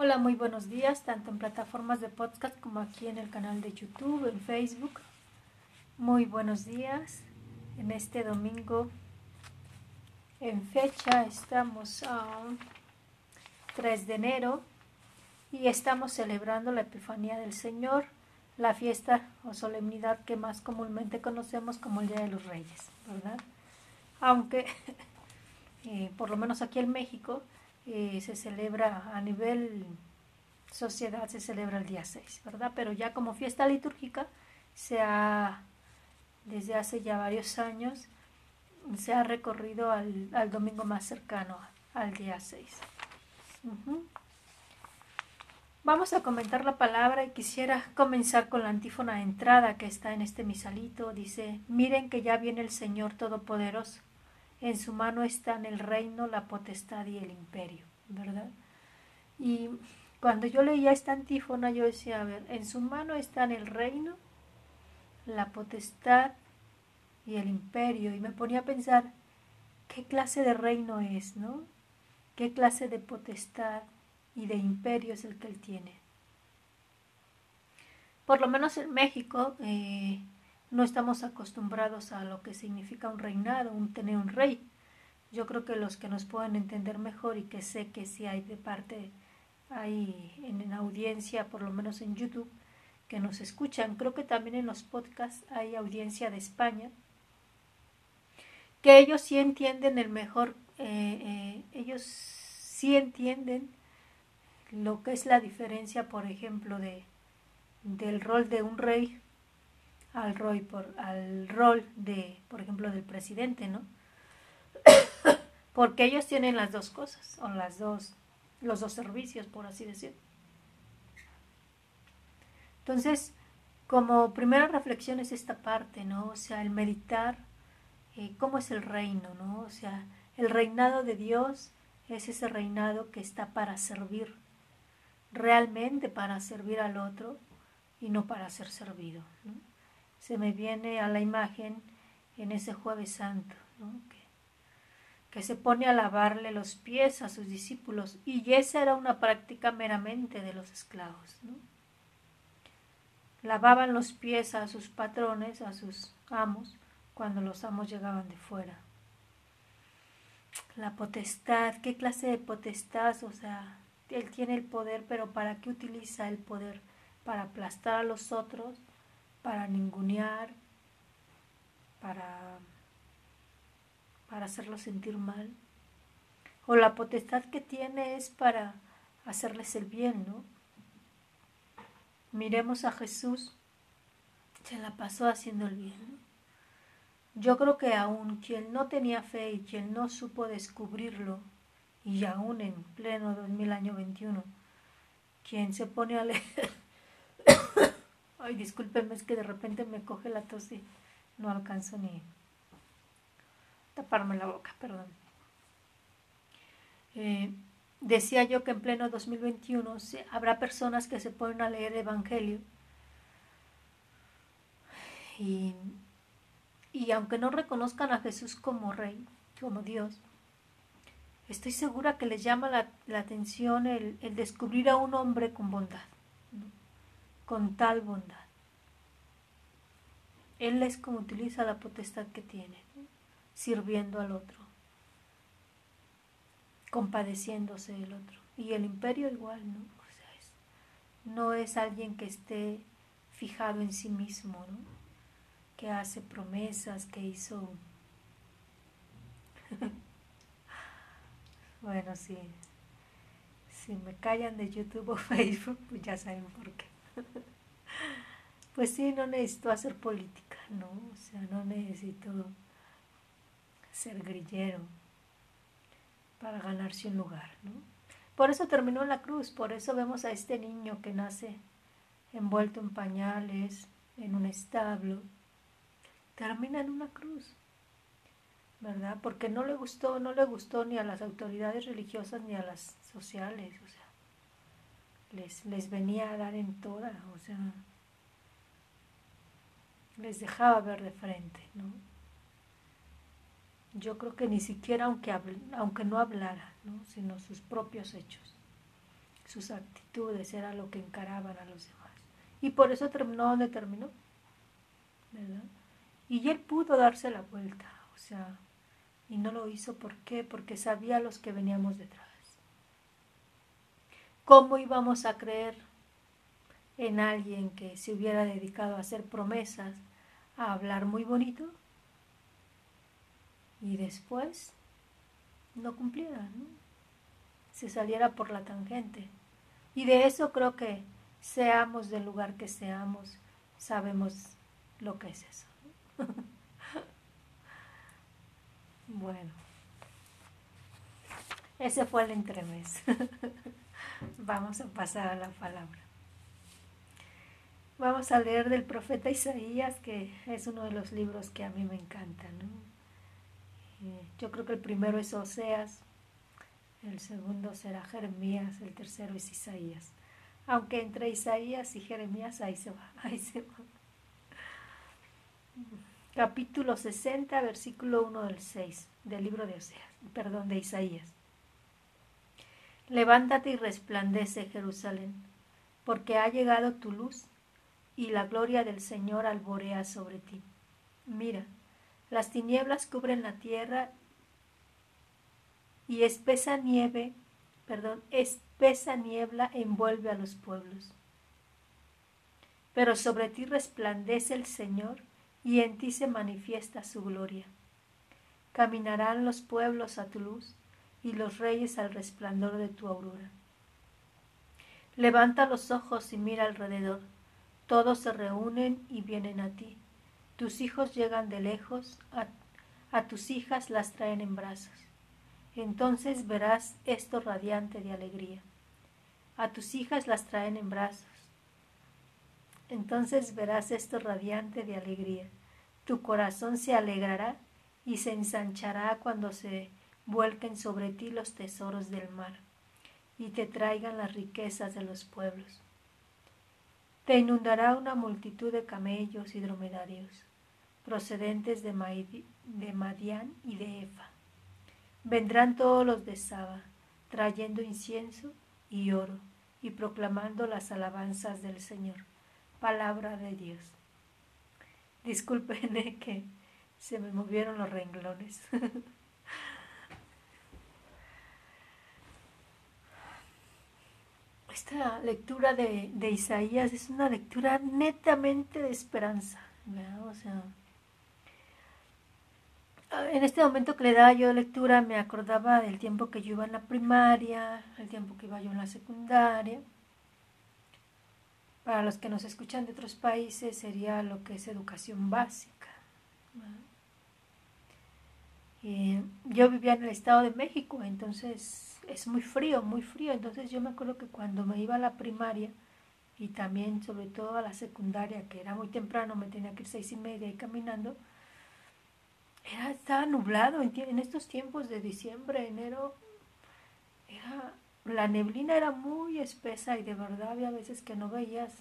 Hola, muy buenos días, tanto en plataformas de podcast como aquí en el canal de YouTube, en Facebook. Muy buenos días. En este domingo, en fecha, estamos a 3 de enero y estamos celebrando la Epifanía del Señor, la fiesta o solemnidad que más comúnmente conocemos como el Día de los Reyes, ¿verdad? Aunque, eh, por lo menos aquí en México, se celebra a nivel sociedad, se celebra el día 6, ¿verdad? Pero ya como fiesta litúrgica, se ha, desde hace ya varios años, se ha recorrido al, domingo más cercano, al día 6. Vamos a comentar la palabra y quisiera comenzar con la antífona de entrada que está en este misalito. Dice, miren que ya viene el Señor Todopoderoso en su mano están el reino, la potestad y el imperio, ¿verdad? Y cuando yo leía esta antífona, yo decía, a ver, en su mano están el reino, la potestad y el imperio. Y me ponía a pensar, ¿qué clase de reino es, no? ¿Qué clase de potestad y de imperio es el que él tiene? Por lo menos en México, eh, no estamos acostumbrados a lo que significa un reinado, un tener un rey. Yo creo que los que nos pueden entender mejor y que sé que si hay de parte ahí en, audiencia, por lo menos en YouTube, que nos escuchan, creo que también en los podcasts hay audiencia de España, que ellos sí entienden el mejor, eh, eh, ellos sí entienden lo que es la diferencia, por ejemplo, de, del rol de un rey al rol, por, al rol de, por ejemplo, del presidente, ¿no? Porque ellos tienen las dos cosas, o las dos, los dos servicios, por así decir. Entonces, como primera reflexión es esta parte, ¿no? O sea, el meditar eh, cómo es el reino, ¿no? O sea, el reinado de Dios es ese reinado que está para servir, realmente para servir al otro y no para ser servido, ¿no? Se me viene a la imagen en ese jueves santo, que, que, se pone a lavarle los pies a sus discípulos y esa era una práctica meramente de los esclavos. ¿no? Lavaban los pies a sus patrones, a sus amos, cuando los amos llegaban de fuera. La potestad, ¿qué clase de potestad? O sea, él tiene el poder, pero ¿para qué utiliza el poder? ¿Para aplastar a los otros? Para ningunear, para, para hacerlo sentir mal. O la potestad que tiene es para hacerles el bien, ¿no? Miremos a Jesús, se la pasó haciendo el bien. Yo creo que aún quien no tenía fe y quien no supo descubrirlo, y aún en pleno 2000 año 21, quien se pone a leer Ay, discúlpenme, es que de repente me coge la tos y no alcanzo ni taparme la boca, perdón. Eh, decía yo que en pleno 2021 habrá personas que se ponen a leer el Evangelio y, aunque no reconozcan a Jesús como Rey, como Dios, estoy segura que les llama la, atención el, el, descubrir a un hombre con bondad con tal bondad. Él es como utiliza la potestad que tiene, sirviendo al otro, compadeciéndose del otro. Y el imperio igual, ¿no? O sea, no es alguien que esté fijado en sí mismo, ¿no? Que hace promesas, que hizo... bueno, sí. Si me callan de YouTube o Facebook, pues ya saben por qué. pues sí, no necesito hacer política, ¿no? O sea, no necesito ser grillero para ganarse un lugar, ¿no? Por eso terminó en la cruz, por eso vemos a este niño que nace envuelto en pañales, en un establo, termina en una cruz, ¿verdad? Porque no le gustó, no le gustó ni a las autoridades religiosas ni a las sociales, o sea, les, les venía a dar en toda, o sea, les dejaba ver de frente, ¿no? Yo creo que ni siquiera aunque, aunque no hablara, ¿no? sino sus propios hechos. sus actitudes era lo que encaraban a los demás. Y por eso terminó donde terminó. ¿verdad? Y él pudo darse la vuelta, o sea, y no lo hizo ¿por qué? Porque sabía los que veníamos detrás. ¿Cómo íbamos a creer en alguien que se hubiera dedicado a hacer promesas, a hablar muy bonito y después no cumpliera, ¿no? se saliera por la tangente? Y de eso creo que seamos del lugar que seamos, sabemos lo que es eso. bueno, ese fue el entremés. Vamos a pasar a la palabra. Vamos a leer del profeta Isaías, que es uno de los libros que a mí me encantan. Eh, yo creo que el primero es Oseas, el segundo será Jeremías, el tercero es Isaías. Aunque entre Isaías y Jeremías ahí se va, ahí se va. Capítulo 60, versículo 1 del 6 del libro de Oseas, perdón, de Isaías. Levántate y resplandece, Jerusalén, porque ha llegado tu luz y la gloria del Señor alborea sobre ti. Mira, las tinieblas cubren la tierra y espesa nieve, perdón, espesa niebla envuelve a los pueblos. Pero sobre ti resplandece el Señor y en ti se manifiesta su gloria. Caminarán los pueblos a tu luz y los reyes al resplandor de tu aurora. Levanta los ojos y mira alrededor. Todos se reúnen y vienen a ti. Tus hijos llegan de lejos, a, a tus hijas las traen en brazos. Entonces verás esto radiante de alegría. A tus hijas las traen en brazos. Entonces verás esto radiante de alegría. Tu corazón se alegrará y se ensanchará cuando se vuelquen sobre ti los tesoros del mar y te traigan las riquezas de los pueblos. Te inundará una multitud de camellos y dromedarios, procedentes de, Madián y de Efa. Vendrán todos los de Saba, trayendo incienso y oro, y proclamando las alabanzas del Señor. Palabra de Dios. Disculpen que se me movieron los renglones. esta lectura de, Isaías es una lectura netamente de esperanza. O sea, en este momento que le daba yo lectura me acordaba del tiempo que yo iba en la primaria, el tiempo que iba yo en la secundaria. Para los que nos escuchan de otros países sería lo que es educación básica. yo vivía en el Estado de México, entonces es muy frío, muy frío. Entonces yo me acuerdo que cuando me iba a la primaria y también sobre todo a la secundaria, que era muy temprano, me tenía que ir seis y media y caminando, era, estaba nublado en, estos tiempos de diciembre, enero, era, la neblina era muy espesa y de verdad había veces que no veías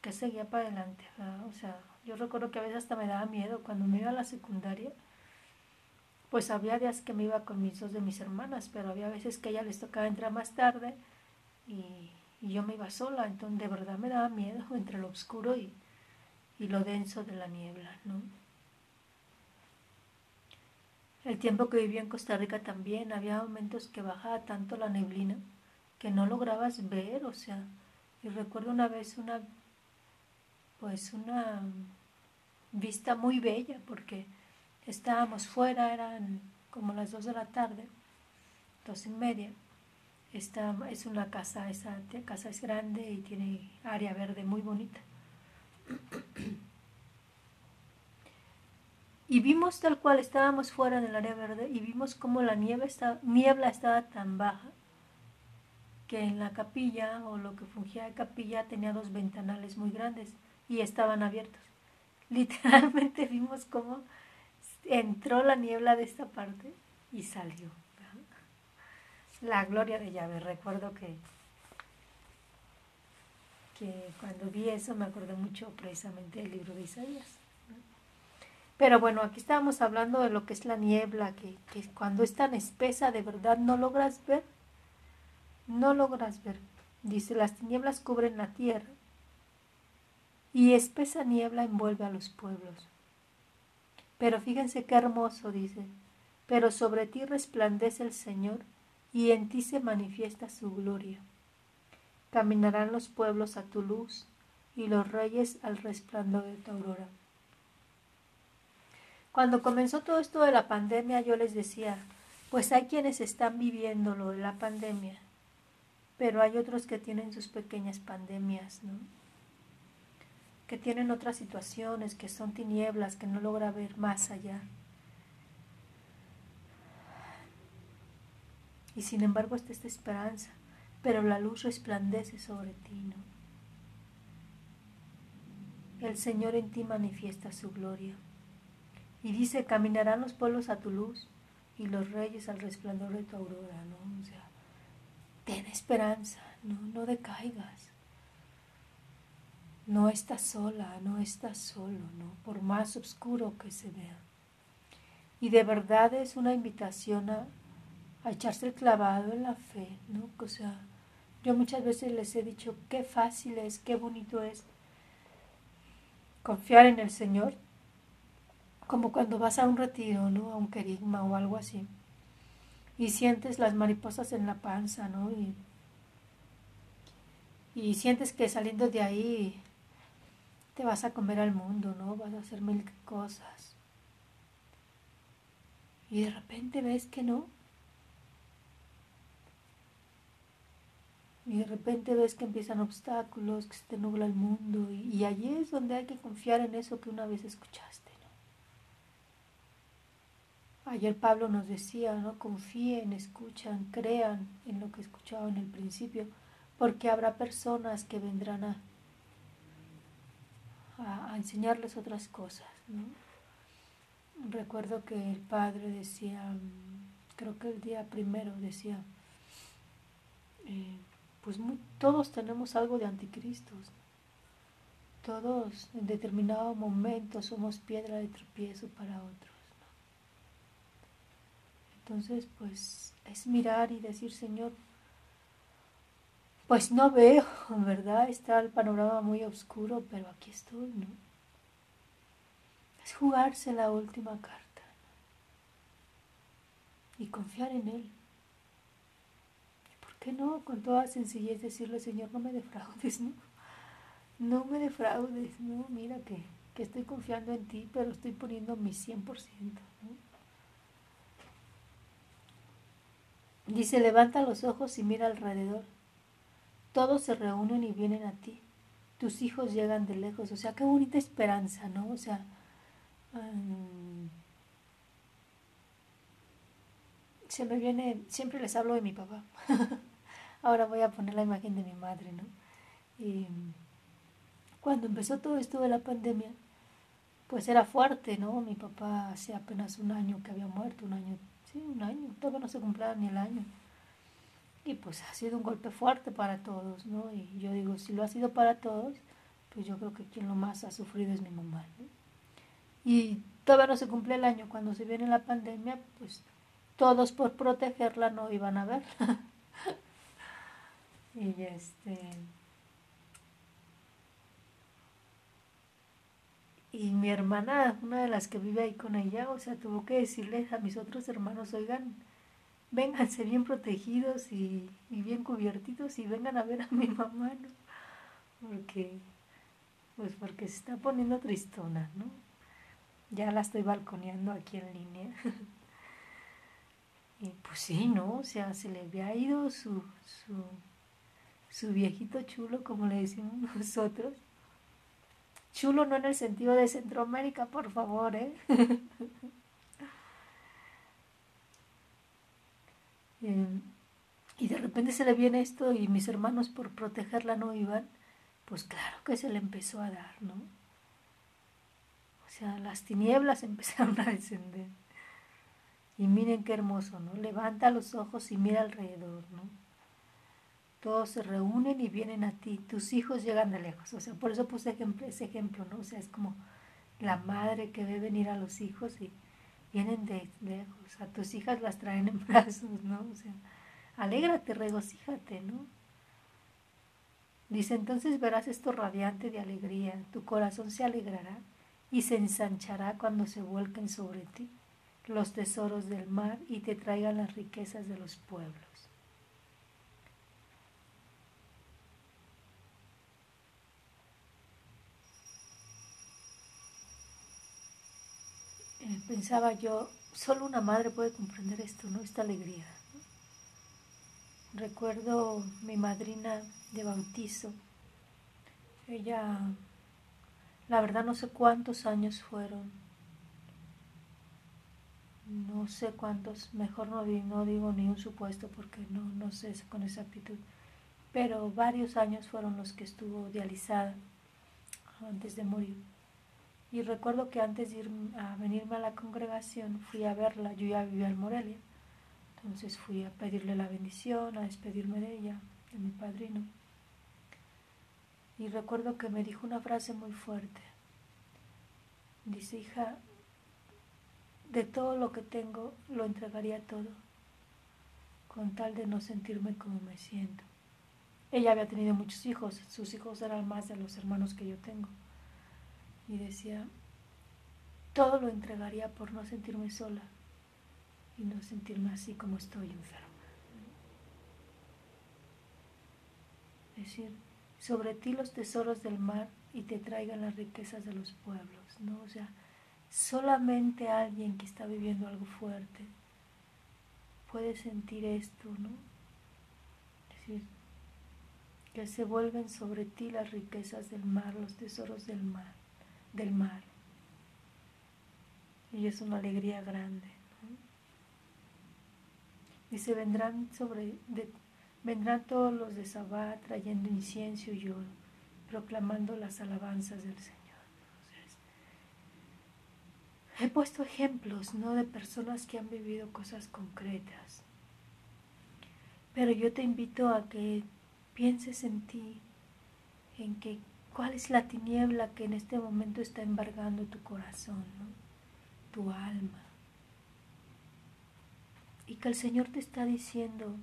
que seguía para adelante. O sea, yo recuerdo que a veces hasta me daba miedo cuando me iba a la secundaria pues había días que me iba con mis dos de mis hermanas, pero había veces que a ella les tocaba entrar más tarde y, yo me iba sola, entonces de verdad me daba miedo entre lo oscuro y, y lo denso de la niebla, ¿no? El tiempo que vivía en Costa Rica también había momentos que bajaba tanto la neblina que no lograbas ver, o sea, y recuerdo una vez una, pues una vista muy bella porque Estábamos fuera, eran como las dos de la tarde, dos y media. Es una casa, esa casa es grande y tiene área verde muy bonita. Y vimos tal cual estábamos fuera del área verde y vimos como la nieve está, niebla estaba tan baja que en la capilla o lo que fungía de capilla tenía dos ventanales muy grandes y estaban abiertos. Literalmente vimos como entró la niebla de esta parte y salió. La gloria de llave. Recuerdo que, que cuando vi eso me acordé mucho precisamente del libro de Isaías. Pero bueno, aquí estábamos hablando de lo que es la niebla, que, que cuando es tan espesa de verdad no logras ver. no logras ver. Dice, las tinieblas cubren la tierra y espesa niebla envuelve a los pueblos. Pero fíjense qué hermoso, dice, pero sobre ti resplandece el Señor y en ti se manifiesta su gloria. Caminarán los pueblos a tu luz y los reyes al resplandor de tu aurora. Cuando comenzó todo esto de la pandemia, yo les decía, pues hay quienes están viviendo lo de la pandemia, pero hay otros que tienen sus pequeñas pandemias, ¿no? Que tienen otras situaciones, que son tinieblas, que no logra ver más allá. Y sin embargo está esta esperanza, pero la luz resplandece sobre ti, ¿no? El Señor en ti manifiesta su gloria. Y dice, caminarán los pueblos a tu luz y los reyes al resplandor de tu aurora. O sea, ten esperanza, no, no decaigas. No estás sola, no estás solo, ¿no? Por más oscuro que se vea. Y de verdad es una invitación a, echarse el clavado en la fe, ¿no? O sea, yo muchas veces les he dicho qué fácil es, qué bonito es confiar en el Señor, como cuando vas a un retiro, ¿no? A un querigma o algo así, y sientes las mariposas en la panza, ¿no? Y, y sientes que saliendo de ahí te vas a comer al mundo, ¿no? Vas a hacer mil cosas. Y de repente ves que no, y de repente ves que empiezan obstáculos, que se te nubla el mundo y, allí es donde hay que confiar en eso que una vez escuchaste. ¿no? Ayer Pablo nos decía, no confíen, escuchan, crean en lo que escuchaban en el principio, porque habrá personas que vendrán a, a, enseñarles otras cosas. ¿no? Recuerdo que el padre decía, creo que el día primero decía, eh, pues todos tenemos algo de anticristos. Todos en determinado momento somos piedra de tropiezo para otros. Entonces, pues es mirar y decir, Señor, pues no veo, ¿verdad? Está el panorama muy oscuro, pero aquí estoy, ¿no? Es jugarse la última carta y confiar en Él que no? Con toda sencillez decirle, Señor, no me defraudes, ¿no? No me defraudes, ¿no? Mira que, que estoy confiando en ti, pero estoy poniendo mi 100%, ¿no? Dice, levanta los ojos y mira alrededor. Todos se reúnen y vienen a ti. Tus hijos llegan de lejos. O sea, qué bonita esperanza, ¿no? O sea, se me viene, siempre les hablo de mi papá. Ahora voy a poner la imagen de mi madre, ¿no? Y cuando empezó todo esto de la pandemia, pues era fuerte, ¿no? Mi papá hace apenas un año que había muerto, un año, sí, un año, todavía no se cumplía ni el año. Y pues ha sido un golpe fuerte para todos, ¿no? Y yo digo, si lo ha sido para todos, pues yo creo que quien lo más ha sufrido es mi mamá, ¿no? Y todavía no se cumple el año, cuando se viene la pandemia, pues todos por protegerla no iban a ver. Y este. Y mi hermana, una de las que vive ahí con ella, o sea, tuvo que decirles a mis otros hermanos, oigan, vénganse bien protegidos y, bien cubiertitos y vengan a ver a mi mamá, ¿no? Porque, pues porque se está poniendo tristona, ¿no? Ya la estoy balconeando aquí en línea. y pues sí, ¿no? O sea, se le había ido su, su su viejito chulo, como le decimos nosotros. Chulo no en el sentido de Centroamérica, por favor, ¿eh? Em, y de repente se le viene esto y mis hermanos por protegerla no iban, pues claro que se le empezó a dar, ¿no? O sea, las tinieblas empezaron a descender. Y miren qué hermoso, ¿no? Levanta los ojos y mira alrededor, ¿no? todos se reúnen y vienen a ti, tus hijos llegan de lejos, o sea, por eso puse ese ejemplo, ¿no? O sea, es como la madre que ve venir a los hijos y vienen de lejos, a tus hijas las traen en brazos, ¿no? O sea, alégrate, regocíjate, ¿no? Dice, entonces verás esto radiante de alegría, tu corazón se alegrará y se ensanchará cuando se vuelquen sobre ti los tesoros del mar y te traigan las riquezas de los pueblos. Eh, pensaba yo, solo una madre puede comprender esto, ¿no? Esta alegría. Recuerdo mi madrina de bautizo. Ella, la verdad no sé cuántos años fueron. No sé cuántos, mejor no, no digo ni un supuesto porque no, no sé con exactitud. Pero varios años fueron los que estuvo dializada antes de morir. Y recuerdo que antes de ir a venirme a la congregación fui a verla, yo ya vivía en Morelia entonces fui a pedirle la bendición, a despedirme de ella, de mi padrino. Y recuerdo que me dijo una frase muy fuerte. Dice, hija, de todo lo que tengo lo entregaría todo, con tal de no sentirme como me siento. Ella había tenido muchos hijos, sus hijos eran más de los hermanos que yo tengo. Y decía, todo lo entregaría por no sentirme sola, y no sentirme así como estoy enferma. Es decir, sobre ti los tesoros del mar y te traigan las riquezas de los pueblos, ¿no? O sea, solamente alguien que está viviendo algo fuerte puede sentir esto, ¿no? Es decir, que se vuelven sobre ti las riquezas del mar, los tesoros del mar, del mar. Y es una alegría grande. Dice, vendrán, sobre, vendrán todos los de Sabá trayendo incienso y oro, proclamando las alabanzas del Señor. he puesto ejemplos, ¿no? De personas que han vivido cosas concretas. Pero yo te invito a que pienses en ti, en que cuál es la tiniebla que en este momento está embargando tu corazón, tu alma y que el Señor te está diciendo,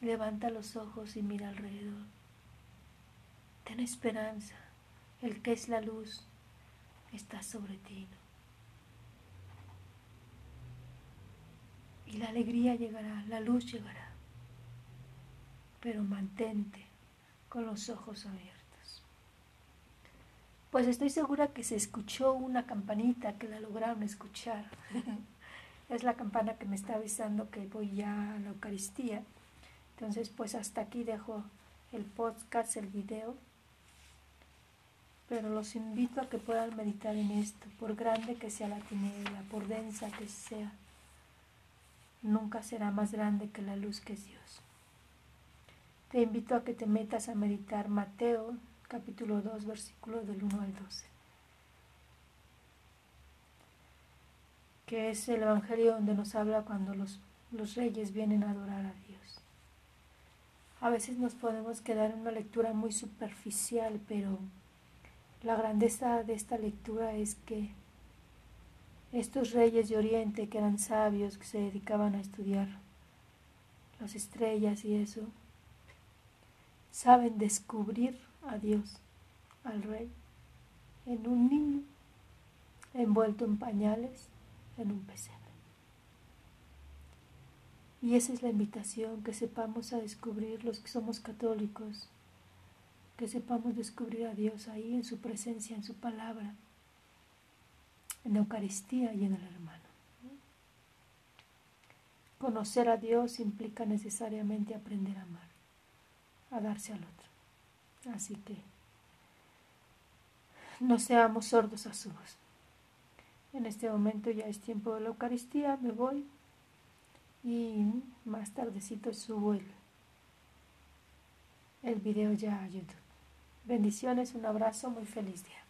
levanta los ojos y mira alrededor. Ten esperanza, el que es la luz está sobre ti. Y la alegría llegará, la luz llegará, pero mantente con los ojos abiertos. Pues estoy segura que se escuchó una campanita que la lograron escuchar. es la campana que me está avisando que voy ya a la Eucaristía. Entonces, pues hasta aquí dejo el podcast, el video. Pero los invito a que puedan meditar en esto, por grande que sea la tiniebla, por densa que sea. Nunca será más grande que la luz que es Dios. Te invito a que te metas a meditar Mateo capítulo 2, versículo del 1 al 12. que es el Evangelio donde nos habla cuando los, los reyes vienen a adorar a Dios. A veces nos podemos quedar en una lectura muy superficial, pero la grandeza de esta lectura es que estos reyes de Oriente, que eran sabios, que se dedicaban a estudiar las estrellas y eso, saben descubrir a Dios, al rey, en un niño envuelto en pañales en un pesebre. Y esa es la invitación, que sepamos a descubrir los que somos católicos, que sepamos descubrir a Dios ahí en su presencia, en su palabra, en la Eucaristía y en el hermano. Conocer a Dios implica necesariamente aprender a amar, a darse al otro. Así que no seamos sordos a su voz. En este momento ya es tiempo de la Eucaristía, me voy y más tardecito subo el, el video ya a YouTube. Bendiciones, un abrazo, muy feliz día.